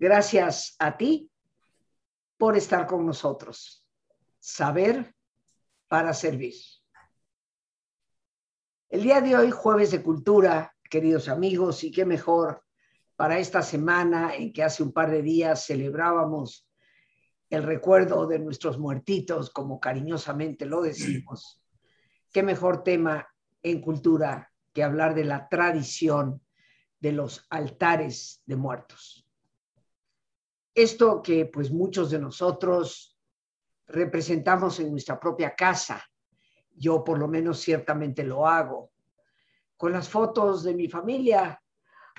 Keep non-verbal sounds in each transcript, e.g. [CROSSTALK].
Gracias a ti por estar con nosotros. Saber para servir. El día de hoy, jueves de cultura, queridos amigos, y qué mejor para esta semana en que hace un par de días celebrábamos el recuerdo de nuestros muertitos, como cariñosamente lo decimos. Qué mejor tema en cultura que hablar de la tradición de los altares de muertos. Esto que pues muchos de nosotros representamos en nuestra propia casa, yo por lo menos ciertamente lo hago. Con las fotos de mi familia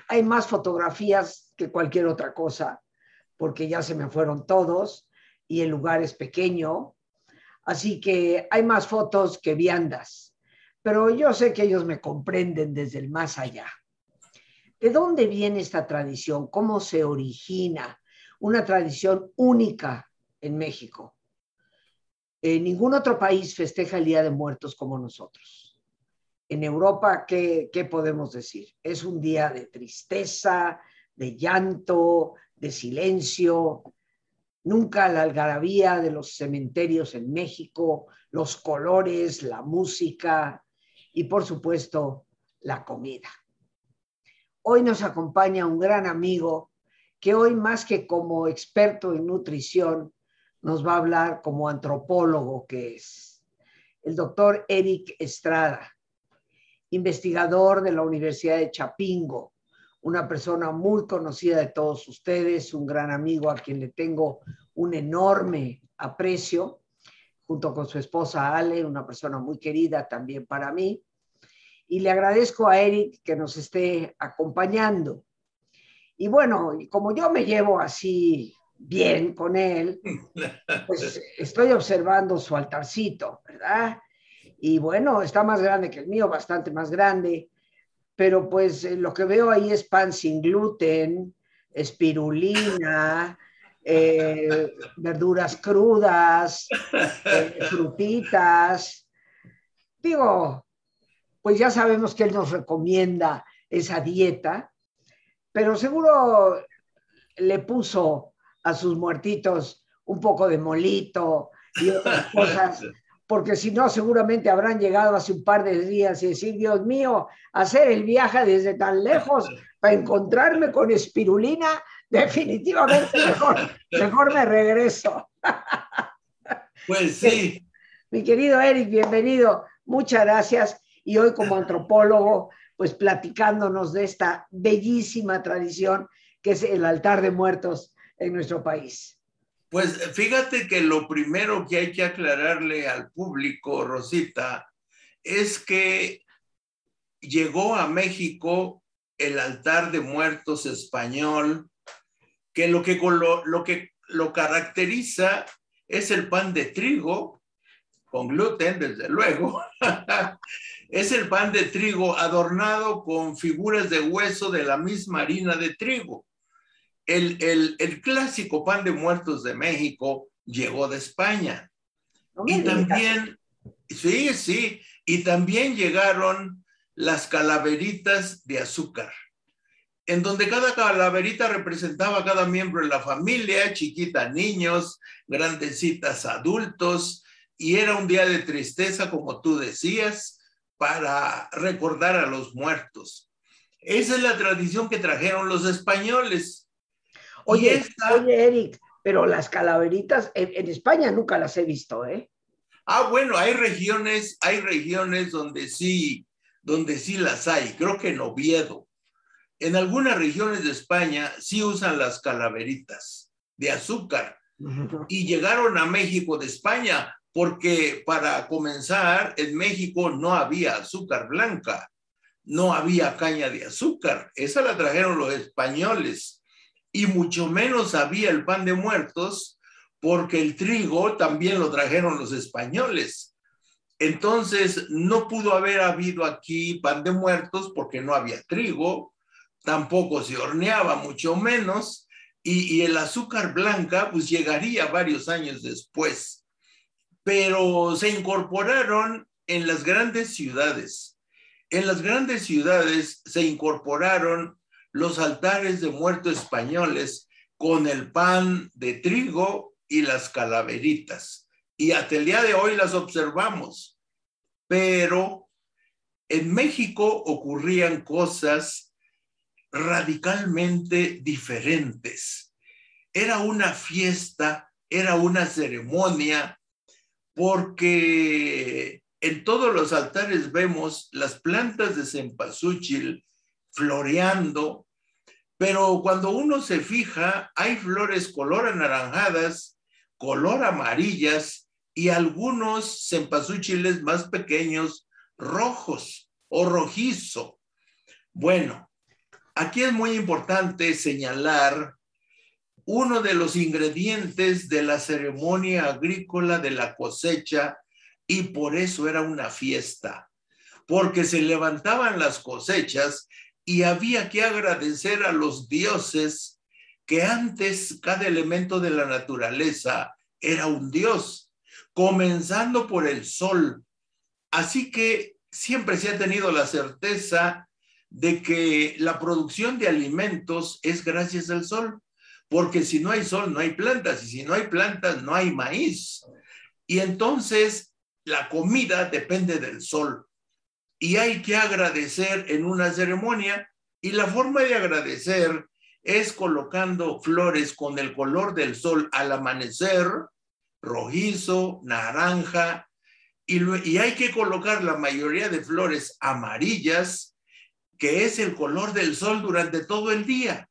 hay más fotografías que cualquier otra cosa, porque ya se me fueron todos y el lugar es pequeño, así que hay más fotos que viandas, pero yo sé que ellos me comprenden desde el más allá. ¿De dónde viene esta tradición? ¿Cómo se origina? Una tradición única en México. En ningún otro país festeja el Día de Muertos como nosotros. En Europa, ¿qué, ¿qué, podemos decir? Es un día de tristeza, de llanto, de silencio. Nunca la algarabía de los cementerios en México, los colores, la música y, por supuesto, la comida. Hoy nos acompaña un gran amigo que hoy más que como experto en nutrición, nos va a hablar como antropólogo que es el doctor Eric Estrada, investigador de la Universidad de Chapingo, una persona muy conocida de todos ustedes, un gran amigo a quien le tengo un enorme aprecio, junto con su esposa Ale, una persona muy querida también para mí y le agradezco a Eric que nos esté acompañando. Y bueno, como yo me llevo así bien con él, pues estoy observando su altarcito, ¿verdad? Y bueno, está más grande que el mío, bastante más grande, pero pues eh, lo que veo ahí es pan sin gluten, espirulina, eh, verduras crudas, eh, frutitas. Digo, pues ya sabemos que él nos recomienda esa dieta, pero seguro le puso a sus muertitos un poco de molito y otras [LAUGHS] cosas, porque si no, seguramente habrán llegado hace un par de días y decir, Dios mío, hacer el viaje desde tan lejos [LAUGHS] para encontrarme con espirulina, definitivamente mejor, [LAUGHS] mejor me regreso. Pues sí. Mi querido Eric, bienvenido. Muchas gracias y hoy como antropólogo, pues platicándonos de esta bellísima tradición que es el altar de muertos en nuestro país. Pues fíjate que lo primero que hay que aclararle al público, Rosita, es que llegó a México el altar de muertos español, que lo que lo, lo, que lo caracteriza es el pan de trigo, con gluten, desde luego, [LAUGHS] [LAUGHS] es el pan de trigo adornado con figuras de hueso de la misma harina de trigo. El, clásico pan de muertos de México llegó de España. y también, sí, sí, y también llegaron las calaveritas de azúcar, en donde cada calaverita representaba a cada miembro de la familia, chiquitas niños, grandecitas adultos, y era un día de tristeza, como tú decías, para recordar a los muertos. Esa es la tradición que trajeron los españoles. Oye, oye Eric, pero las calaveritas en, España nunca las he visto, ¿eh? Ah, bueno, hay regiones, hay regiones donde sí, donde sí las hay. Creo que en Oviedo. En algunas regiones de España sí usan las calaveritas de azúcar y llegaron a México de España porque para comenzar, en México no había azúcar blanca, no había caña de azúcar, esa la trajeron los españoles, y mucho menos había el pan de muertos, porque el trigo también lo trajeron los españoles. Entonces, no pudo haber habido aquí pan de muertos porque no había trigo, tampoco se horneaba, mucho menos, y, el azúcar blanca pues llegaría varios años después pero se incorporaron en las grandes ciudades. En las grandes ciudades se incorporaron los altares de muertos españoles con el pan de trigo y las calaveritas. Y hasta el día de hoy las observamos. Pero en México ocurrían cosas radicalmente diferentes. Era una fiesta, era una ceremonia, porque en todos los altares vemos las plantas de cempasúchil floreando, pero cuando uno se fija, hay flores color anaranjadas, color amarillas y algunos cempasúchiles más pequeños rojos o rojizo. Bueno, aquí es muy importante señalar uno de los ingredientes de la ceremonia agrícola de la cosecha y por eso era una fiesta, porque se levantaban las cosechas y había que agradecer a los dioses que antes cada elemento de la naturaleza era un dios, comenzando por el sol. Así que siempre se ha tenido la certeza de que la producción de alimentos es gracias al sol porque si no hay sol, no hay plantas, y si no hay plantas, no hay maíz. Y entonces la comida depende del sol. Y hay que agradecer en una ceremonia, y la forma de agradecer es colocando flores con el color del sol al amanecer, rojizo, naranja, y, y hay que colocar la mayoría de flores amarillas, que es el color del sol durante todo el día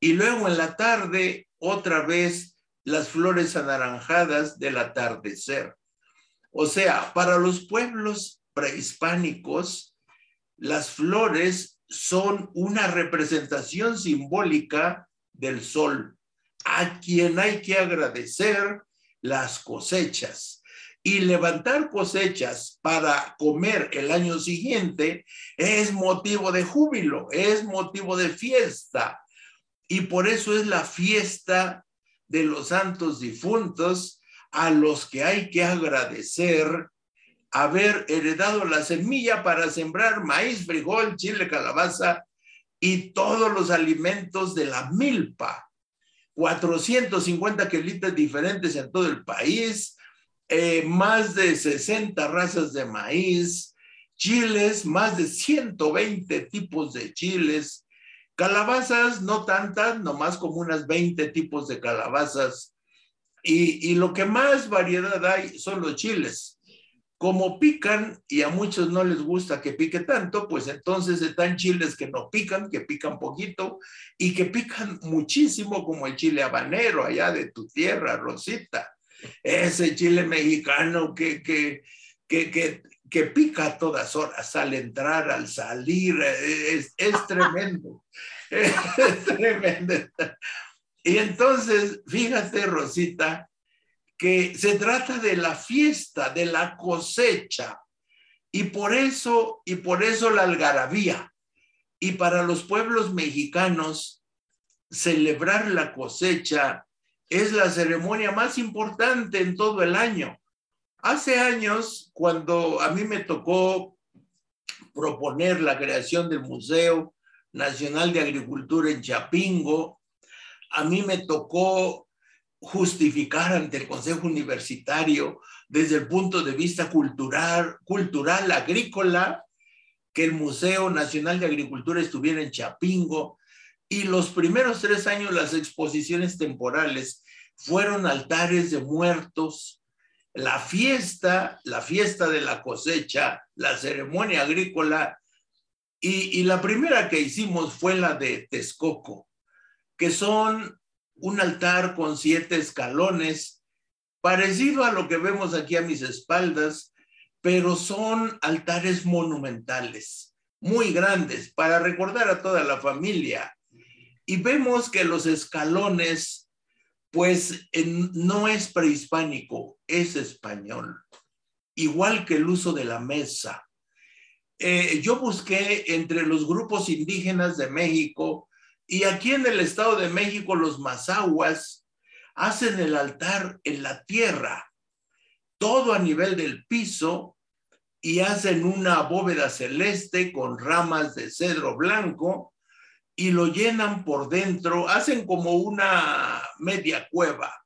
y luego en la tarde otra vez las flores anaranjadas del atardecer. O sea, para los pueblos prehispánicos, las flores son una representación simbólica del sol, a quien hay que agradecer las cosechas. Y levantar cosechas para comer el año siguiente es motivo de júbilo, es motivo de fiesta, y por eso es la fiesta de los santos difuntos a los que hay que agradecer haber heredado la semilla para sembrar maíz, frijol, chile, calabaza y todos los alimentos de la milpa. 450 quelitas diferentes en todo el país, eh, más de 60 razas de maíz, chiles, más de 120 tipos de chiles, Calabazas, no tantas, nomás como unas 20 tipos de calabazas. Y, lo que más variedad hay son los chiles. Como pican y a muchos no les gusta que pique tanto, pues entonces están chiles que no pican, que pican poquito y que pican muchísimo, como el chile habanero allá de tu tierra, Rosita. Ese chile mexicano que, que, que, que, que pica a todas horas, al entrar, al salir, es, es tremendo, [LAUGHS] es tremendo. Y entonces, fíjate, Rosita, que se trata de la fiesta, de la cosecha, y por eso, y por eso la algarabía. Y para los pueblos mexicanos, celebrar la cosecha es la ceremonia más importante en todo el año Hace años, cuando a mí me tocó proponer la creación del Museo Nacional de Agricultura en Chapingo, a mí me tocó justificar ante el Consejo Universitario desde el punto de vista cultural, cultural agrícola, que el Museo Nacional de Agricultura estuviera en Chapingo. Y los primeros tres años las exposiciones temporales fueron altares de muertos, la fiesta, la fiesta de la cosecha, la ceremonia agrícola, y, la primera que hicimos fue la de Texcoco, que son un altar con siete escalones, parecido a lo que vemos aquí a mis espaldas, pero son altares monumentales, muy grandes, para recordar a toda la familia. Y vemos que los escalones pues no es prehispánico, es español, igual que el uso de la mesa. Eh, yo busqué entre los grupos indígenas de México y aquí en el Estado de México los mazahuas hacen el altar en la tierra, todo a nivel del piso y hacen una bóveda celeste con ramas de cedro blanco y lo llenan por dentro, hacen como una media cueva.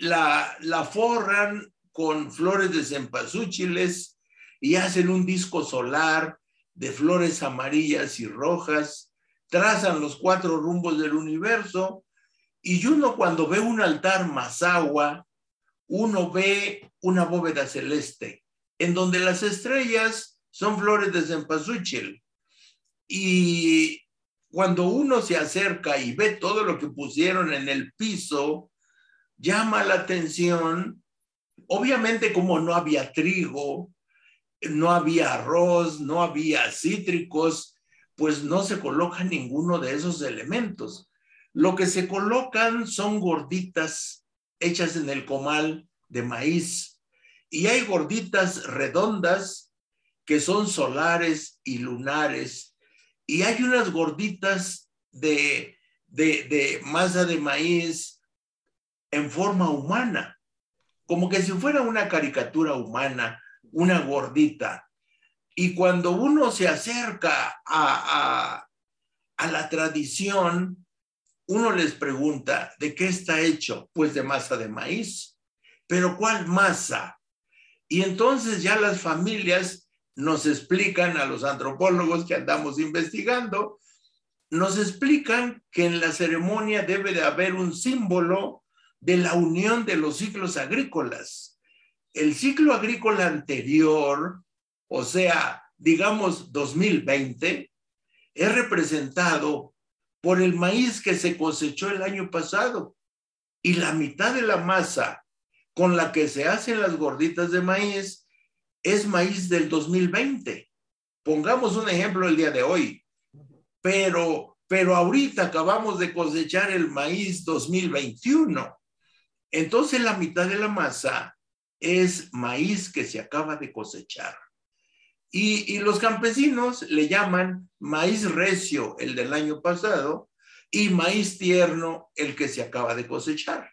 La, forran con flores de cempasúchiles y hacen un disco solar de flores amarillas y rojas, trazan los cuatro rumbos del universo y uno cuando ve un altar más agua, uno ve una bóveda celeste en donde las estrellas son flores de cempasúchil. Y cuando uno se acerca y ve todo lo que pusieron en el piso, llama la atención. Obviamente como no había trigo, no había arroz, no había cítricos, pues no se coloca ninguno de esos elementos. Lo que se colocan son gorditas hechas en el comal de maíz y hay gorditas redondas que son solares y lunares y hay unas gorditas de, de, masa de maíz en forma humana, como que si fuera una caricatura humana, una gordita. Y cuando uno se acerca a, a, la tradición, uno les pregunta, ¿de qué está hecho? Pues de masa de maíz. ¿Pero cuál masa? Y entonces ya las familias nos explican a los antropólogos que andamos investigando, nos explican que en la ceremonia debe de haber un símbolo de la unión de los ciclos agrícolas. El ciclo agrícola anterior, o sea, digamos 2020, es representado por el maíz que se cosechó el año pasado y la mitad de la masa con la que se hacen las gorditas de maíz es maíz del 2020. Pongamos un ejemplo el día de hoy, pero, pero ahorita acabamos de cosechar el maíz 2021. Entonces la mitad de la masa es maíz que se acaba de cosechar. Y, los campesinos le llaman maíz recio, el del año pasado, y maíz tierno, el que se acaba de cosechar.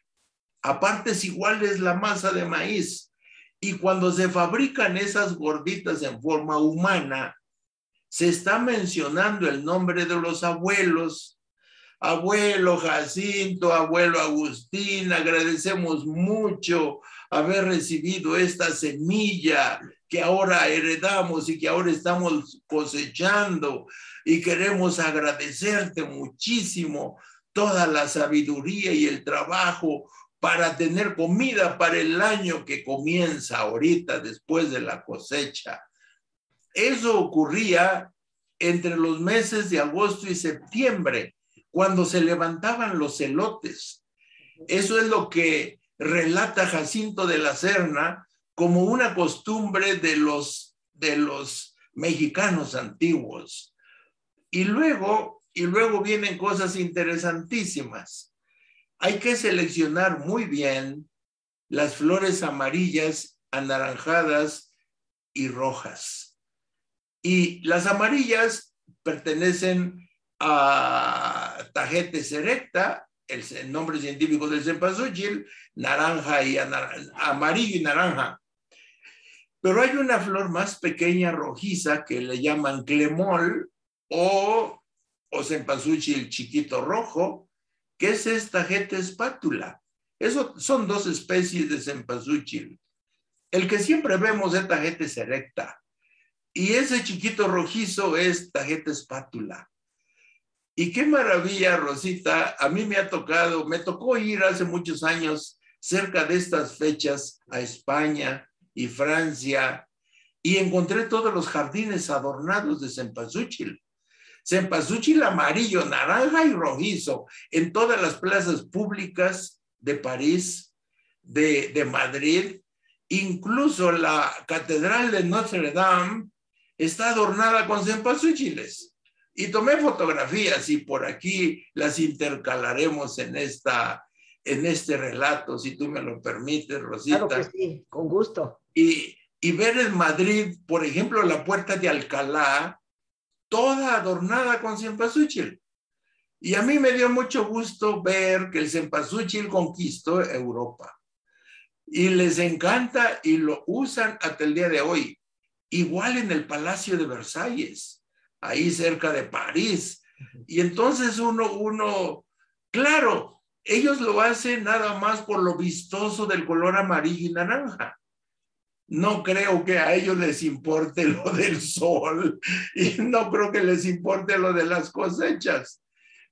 Aparte es igual es la masa de maíz, y cuando se fabrican esas gorditas en forma humana, se está mencionando el nombre de los abuelos. Abuelo Jacinto, abuelo Agustín, agradecemos mucho haber recibido esta semilla que ahora heredamos y que ahora estamos cosechando y queremos agradecerte muchísimo toda la sabiduría y el trabajo para tener comida para el año que comienza ahorita después de la cosecha. Eso ocurría entre los meses de agosto y septiembre, cuando se levantaban los celotes. Eso es lo que relata Jacinto de la Serna como una costumbre de los, de los mexicanos antiguos. Y luego, y luego vienen cosas interesantísimas hay que seleccionar muy bien las flores amarillas, anaranjadas y rojas. Y las amarillas pertenecen a Tagetes erecta, el, nombre científico del cempasúchil, naranja y amarillo y naranja. Pero hay una flor más pequeña rojiza que le llaman clemol o, o chiquito rojo, ¿Qué es esta jeta espátula? Eso son dos especies de cempasúchil. El que siempre vemos es tajete erecta. Y ese chiquito rojizo es tajete espátula. Y qué maravilla, Rosita. A mí me ha tocado, me tocó ir hace muchos años cerca de estas fechas a España y Francia y encontré todos los jardines adornados de cempasúchil. Cempasúchil amarillo, naranja y rojizo en todas las plazas públicas de París, de, Madrid. Incluso la Catedral de Notre Dame está adornada con cempasúchiles. Y tomé fotografías y por aquí las intercalaremos en, esta, en este relato, si tú me lo permites, Rosita. Claro que sí, con gusto. Y, y ver en Madrid, por ejemplo, la puerta de Alcalá, toda adornada con cempasúchil. Y a mí me dio mucho gusto ver que el cempasúchil conquistó Europa. Y les encanta y lo usan hasta el día de hoy. Igual en el Palacio de Versalles, ahí cerca de París, Y entonces uno, uno, claro, ellos lo hacen nada más por lo vistoso del color amarillo y naranja. No creo que a ellos les importe [LAUGHS] lo del sol y no creo que les importe lo de las cosechas.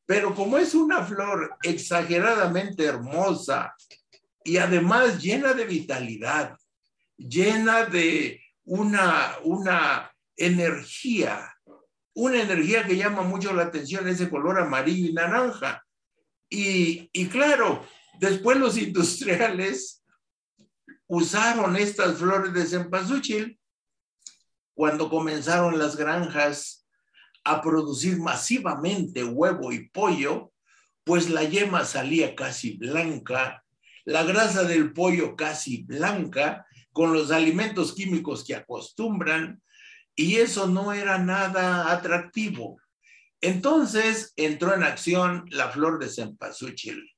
Pero como es una flor exageradamente hermosa y además llena de vitalidad, llena de una, una energía, una energía que llama mucho la atención, ese color amarillo y naranja. Y, y claro, después los [LAUGHS] industriales usaron estas flores de cempasúchil cuando comenzaron las granjas a producir masivamente huevo y pollo, pues la yema salía casi blanca, la grasa del pollo casi blanca, con los alimentos químicos que acostumbran, y eso no era nada atractivo. Entonces entró en acción la flor de cempasúchil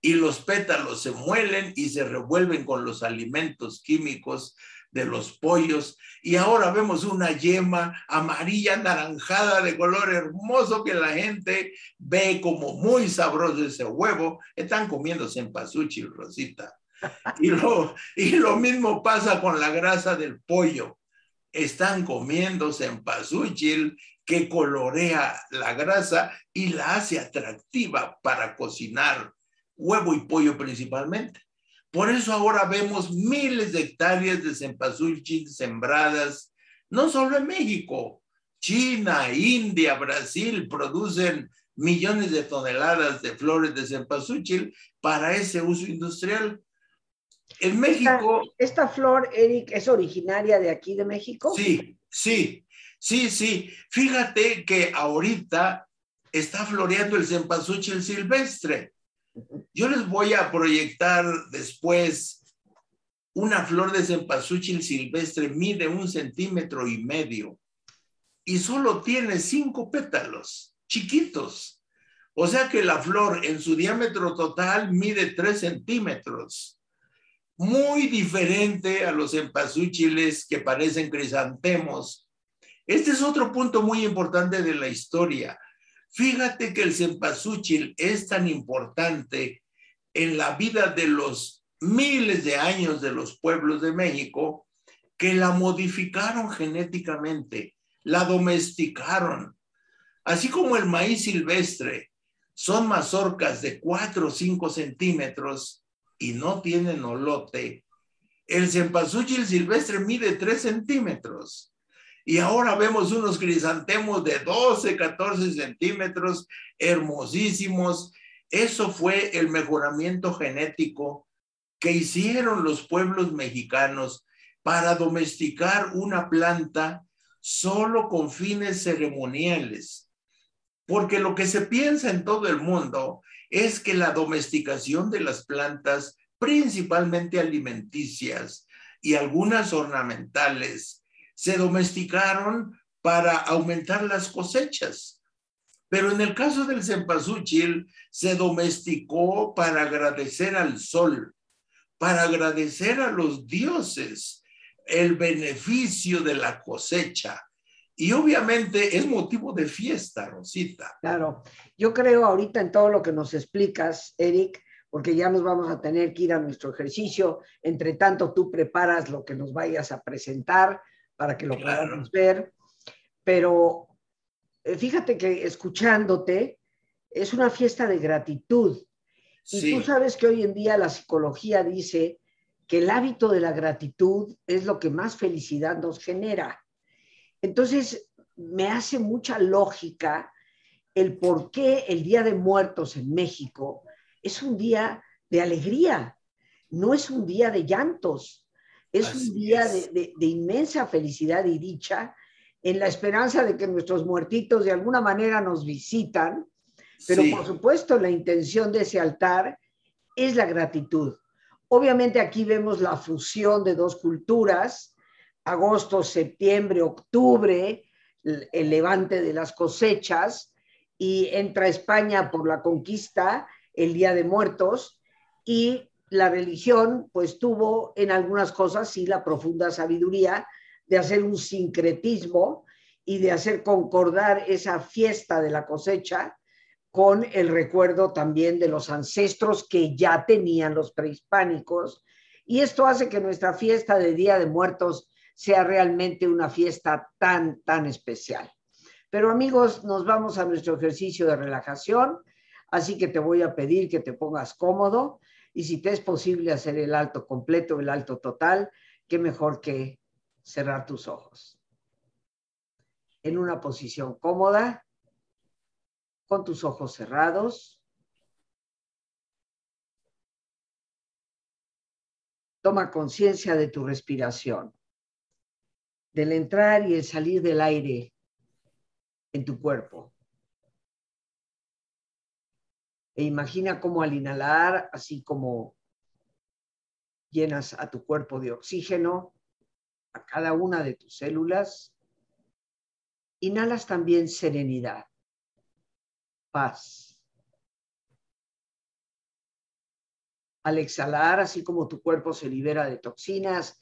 y los pétalos se muelen y se revuelven con los alimentos químicos de los pollos y ahora vemos una yema amarilla anaranjada de color hermoso que la gente ve como muy sabroso ese huevo. Están comiendo cempasúchil, Rosita. Y lo, y lo mismo pasa con la grasa del pollo. Están comiendo cempasúchil que colorea la grasa y la hace atractiva para cocinar huevo y pollo principalmente. Por eso ahora vemos miles de hectáreas de cempasúchil sembradas, no solo en México, China, India, Brasil producen millones de toneladas de flores de cempasúchil para ese uso industrial. En México... Esta, flor, Eric, es originaria de aquí de México? Sí, sí, sí, sí. Fíjate que ahorita está floreando el cempasúchil silvestre. Yo les voy a proyectar después una flor de cempasúchil silvestre, mide un centímetro y medio y solo tiene cinco pétalos, chiquitos. O sea que la flor en su diámetro total mide tres centímetros. Muy diferente a los cempasúchiles que parecen crisantemos. Este es otro punto muy importante de la historia. Fíjate que el cempasúchil es tan importante en la vida de los miles de años de los pueblos de México que la modificaron genéticamente, la domesticaron. Así como el maíz silvestre son mazorcas de 4 o 5 centímetros y no tienen olote, el cempasúchil silvestre mide 3 centímetros. Y ahora vemos unos crisantemos de 12, 14 centímetros, hermosísimos. Eso fue el mejoramiento genético que hicieron los pueblos mexicanos para domesticar una planta solo con fines ceremoniales. Porque lo que se piensa en todo el mundo es que la domesticación de las plantas, principalmente alimenticias y algunas ornamentales, se domesticaron para aumentar las cosechas. Pero en el caso del cempasúchil, se domesticó para agradecer al sol, para agradecer a los dioses el beneficio de la cosecha. Y obviamente es motivo de fiesta, Rosita. Claro, yo creo ahorita en todo lo que nos explicas, Eric, porque ya nos vamos a tener que ir a nuestro ejercicio. Entre tanto, tú preparas lo que nos vayas a presentar para que lo podamos ver. Pero eh, fíjate que escuchándote es una fiesta de gratitud. Y tú sabes que hoy en día la psicología dice que el hábito de la gratitud es lo que más felicidad nos genera. Entonces, me hace mucha lógica el por qué el Día de Muertos en México es un día de alegría, no es un día de llantos. Es un día de, inmensa felicidad y dicha en la esperanza de que nuestros muertitos de alguna manera nos visitan, pero por supuesto la intención de ese altar es la gratitud. Obviamente aquí vemos la fusión de dos culturas, agosto, septiembre, octubre, el levante de las cosechas, y entra España por la conquista, el Día de Muertos, y la religión pues tuvo en algunas cosas sí la profunda sabiduría de hacer un sincretismo y de hacer concordar esa fiesta de la cosecha con el recuerdo también de los ancestros que ya tenían los prehispánicos. Y esto hace que nuestra fiesta de Día de Muertos sea realmente una fiesta tan, tan especial. Pero amigos, nos vamos a nuestro ejercicio de relajación, así que te voy a pedir que te pongas cómodo y si te es posible hacer el alto completo, el alto total, qué mejor que cerrar tus ojos. En una posición cómoda, con tus ojos cerrados. Toma conciencia de tu respiración, del entrar y el salir del aire en tu cuerpo. E imagina cómo al inhalar, así como llenas a tu cuerpo de oxígeno, a cada una de tus células, inhalas también serenidad, paz. Al exhalar, así como tu cuerpo se libera de toxinas,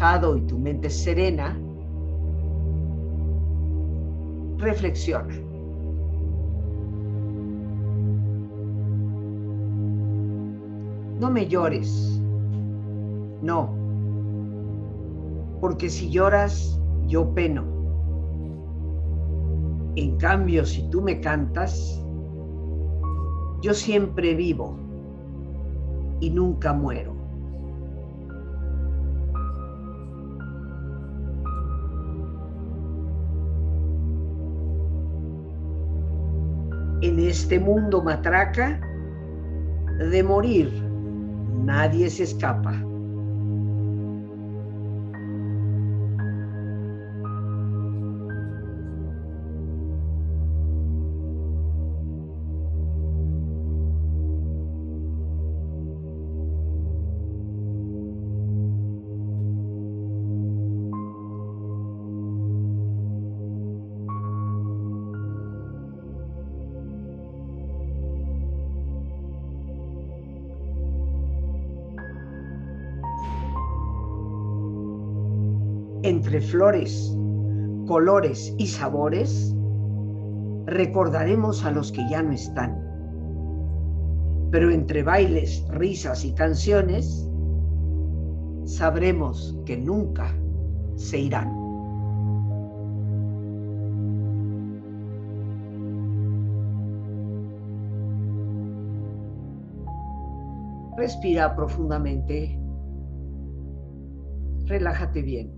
Y tu mente serena, reflexiona. No me llores. No. Porque si lloras, yo peno. En cambio, si tú me cantas, yo siempre vivo y nunca muero. Este mundo matraca, de morir nadie se escapa. Entre flores, colores y sabores, recordaremos a los que ya no están. Pero entre bailes, risas y canciones, sabremos que nunca se irán. Respira profundamente. Relájate bien.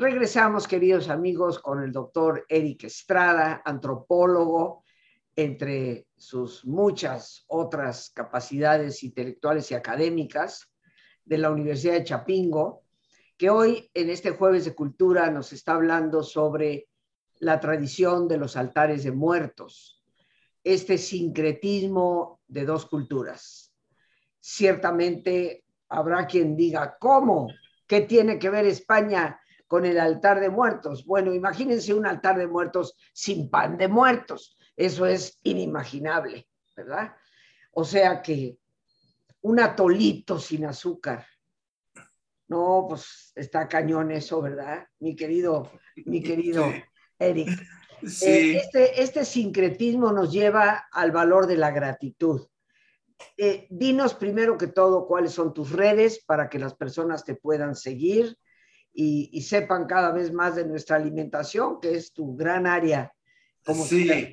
Regresamos, queridos amigos, con el doctor Eric Estrada, antropólogo, entre sus muchas otras capacidades intelectuales y académicas de la Universidad de Chapingo, que hoy en este jueves de cultura nos está hablando sobre la tradición de los altares de muertos, este sincretismo de dos culturas. Ciertamente habrá quien diga, ¿cómo? ¿Qué tiene que ver España con el altar de muertos. Bueno, imagínense un altar de muertos sin pan de muertos. Eso es inimaginable, ¿verdad? O sea que un atolito sin azúcar. No, pues está cañón eso, ¿verdad? Mi querido, mi querido Eric. Sí. Eh, este, este sincretismo nos lleva al valor de la gratitud. Eh, dinos primero que todo cuáles son tus redes para que las personas te puedan seguir y, sepan cada vez más de nuestra alimentación, que es tu gran área. Como sí.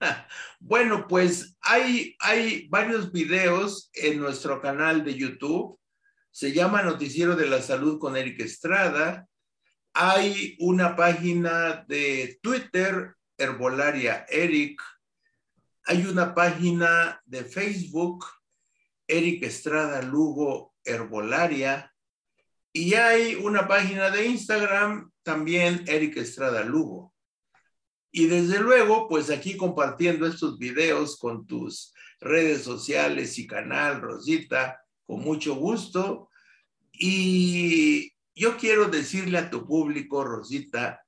[LAUGHS] Bueno, pues hay, hay varios videos en nuestro canal de YouTube. Se llama Noticiero de la Salud con Eric Estrada. Hay una página de Twitter, Herbolaria Eric. hay una página de Facebook, Eric Estrada Lugo Herbolaria, y hay una página de Instagram, también Eric Estrada Lugo. Y desde luego, pues aquí compartiendo estos videos con tus redes sociales y canal, Rosita, con mucho gusto. Y yo quiero decirle a tu público, Rosita,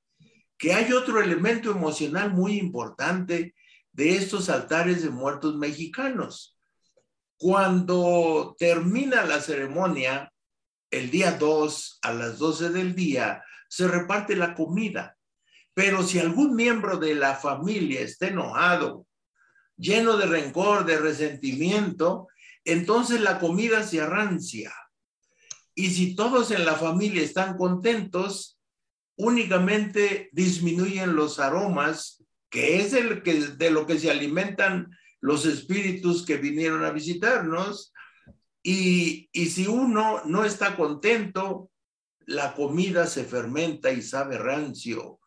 que hay otro elemento emocional muy importante de estos altares de muertos mexicanos. Cuando termina la ceremonia, el día 2 a las 12 del día, se reparte la comida. Pero si algún miembro de la familia está enojado, lleno de rencor, de resentimiento, entonces la comida se arrancia. Y si todos en la familia están contentos, únicamente disminuyen los aromas, que es el que, de lo que se alimentan los espíritus que vinieron a visitarnos. Y, si uno no está contento, la comida se fermenta y sabe rancio.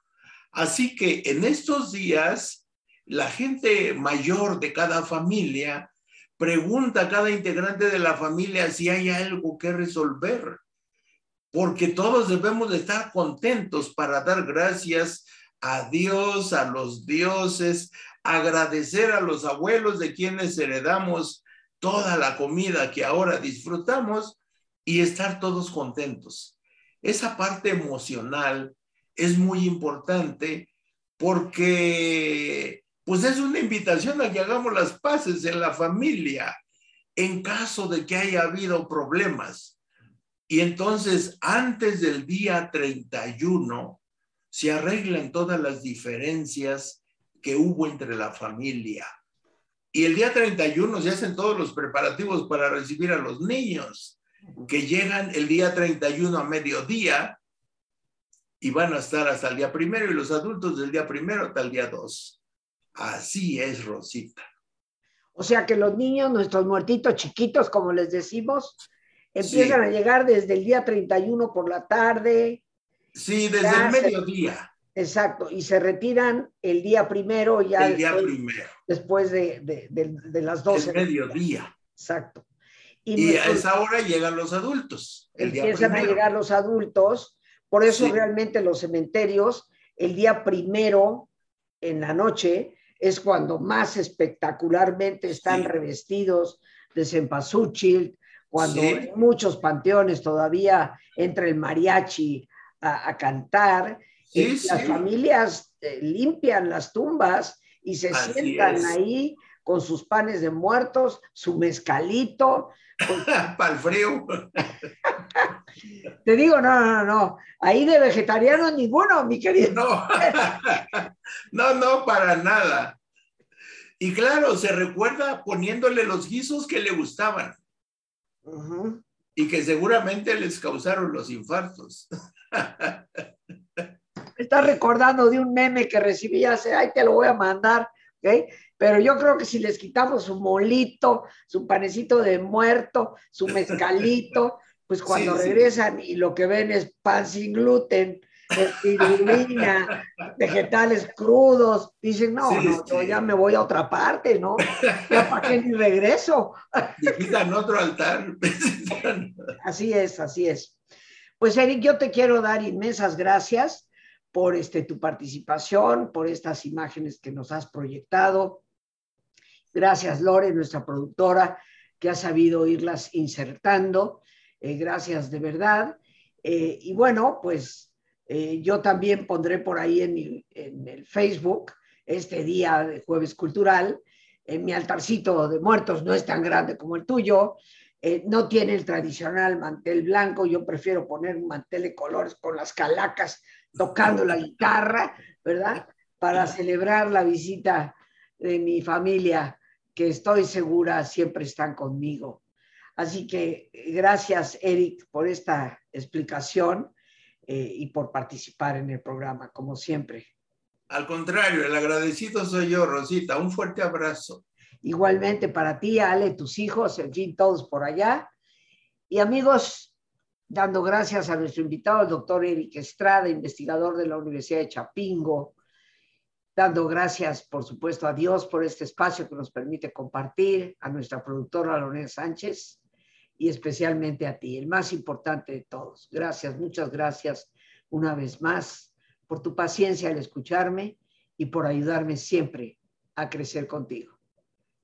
Así que en estos días, la gente mayor de cada familia pregunta a cada integrante de la familia si hay algo que resolver, porque todos debemos de estar contentos para dar gracias a Dios, a los dioses, agradecer a los abuelos de quienes heredamos toda la comida que ahora disfrutamos y estar todos contentos. Esa parte emocional es muy importante porque pues es una invitación a que hagamos las paces en la familia en caso de que haya habido problemas. Y entonces, antes del día 31, se arreglan todas las diferencias que hubo entre la familia. Y el día 31 se hacen todos los preparativos para recibir a los niños, que llegan el día 31 a mediodía y van a estar hasta el día primero, y los adultos del día primero hasta el día 2. Así es, Rosita. O sea que los niños, nuestros muertitos chiquitos, como les decimos, empiezan a llegar desde el día 31 por la tarde. Sí, desde el mediodía. Exacto, y se retiran el día primero ya. El día primero. Después de, las 12. El mediodía. Exacto. Y, a esa hora llegan los adultos. El empiezan a llegar los adultos, por eso realmente los cementerios, el día primero en la noche, es cuando más espectacularmente están revestidos de cempasúchil, cuando en muchos panteones todavía entra el mariachi a, cantar, y las familias eh, limpian las tumbas y se sientan ahí con sus panes de muertos, su mezcalito. [LAUGHS] Para el frío. Te digo, no, no, no, ahí de vegetariano ninguno, mi querido. No, [LAUGHS] no, no, para nada. Y claro, se recuerda poniéndole los guisos que le gustaban. Y que seguramente les causaron los infartos. [LAUGHS] Está recordando de un meme que recibí hace, ay, te lo voy a mandar, ¿ok? Pero yo creo que si les quitamos su molito, su panecito de muerto, su mezcalito, [LAUGHS] pues cuando regresan y lo que ven es pan sin gluten, espirulina, [LAUGHS] vegetales crudos, dicen, no, no, yo ya me voy a otra parte, ¿no? Ya para qué ni regreso. [LAUGHS] Visitan otro altar. así es, así es. Pues Eric, yo te quiero dar inmensas gracias por este, tu participación, por estas imágenes que nos has proyectado. Gracias, Lore, nuestra productora, que ha sabido irlas insertando. Eh, gracias de verdad. Eh, y bueno, pues eh, yo también pondré por ahí en, en, el Facebook este día de jueves cultural. En mi altarcito de muertos no es tan grande como el tuyo. no tiene el tradicional mantel blanco. Yo prefiero poner un mantel de colores con las calacas tocando la guitarra, ¿verdad? Para celebrar la visita de mi familia, que estoy segura siempre están conmigo. Así que gracias, Eric, por esta explicación eh, y por participar en el programa, como siempre. Al contrario, el agradecido soy yo, Rosita. Un fuerte abrazo. Igualmente para ti, Ale, tus hijos, en fin, todos por allá. Y amigos, dando gracias a nuestro invitado, el doctor Eric Estrada, investigador de la Universidad de Chapingo, dando gracias, por supuesto, a Dios por este espacio que nos permite compartir, a nuestra productora Lorena Sánchez y especialmente a ti, el más importante de todos. Gracias, muchas gracias una vez más por tu paciencia al escucharme y por ayudarme siempre a crecer contigo.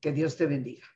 Que Dios te bendiga.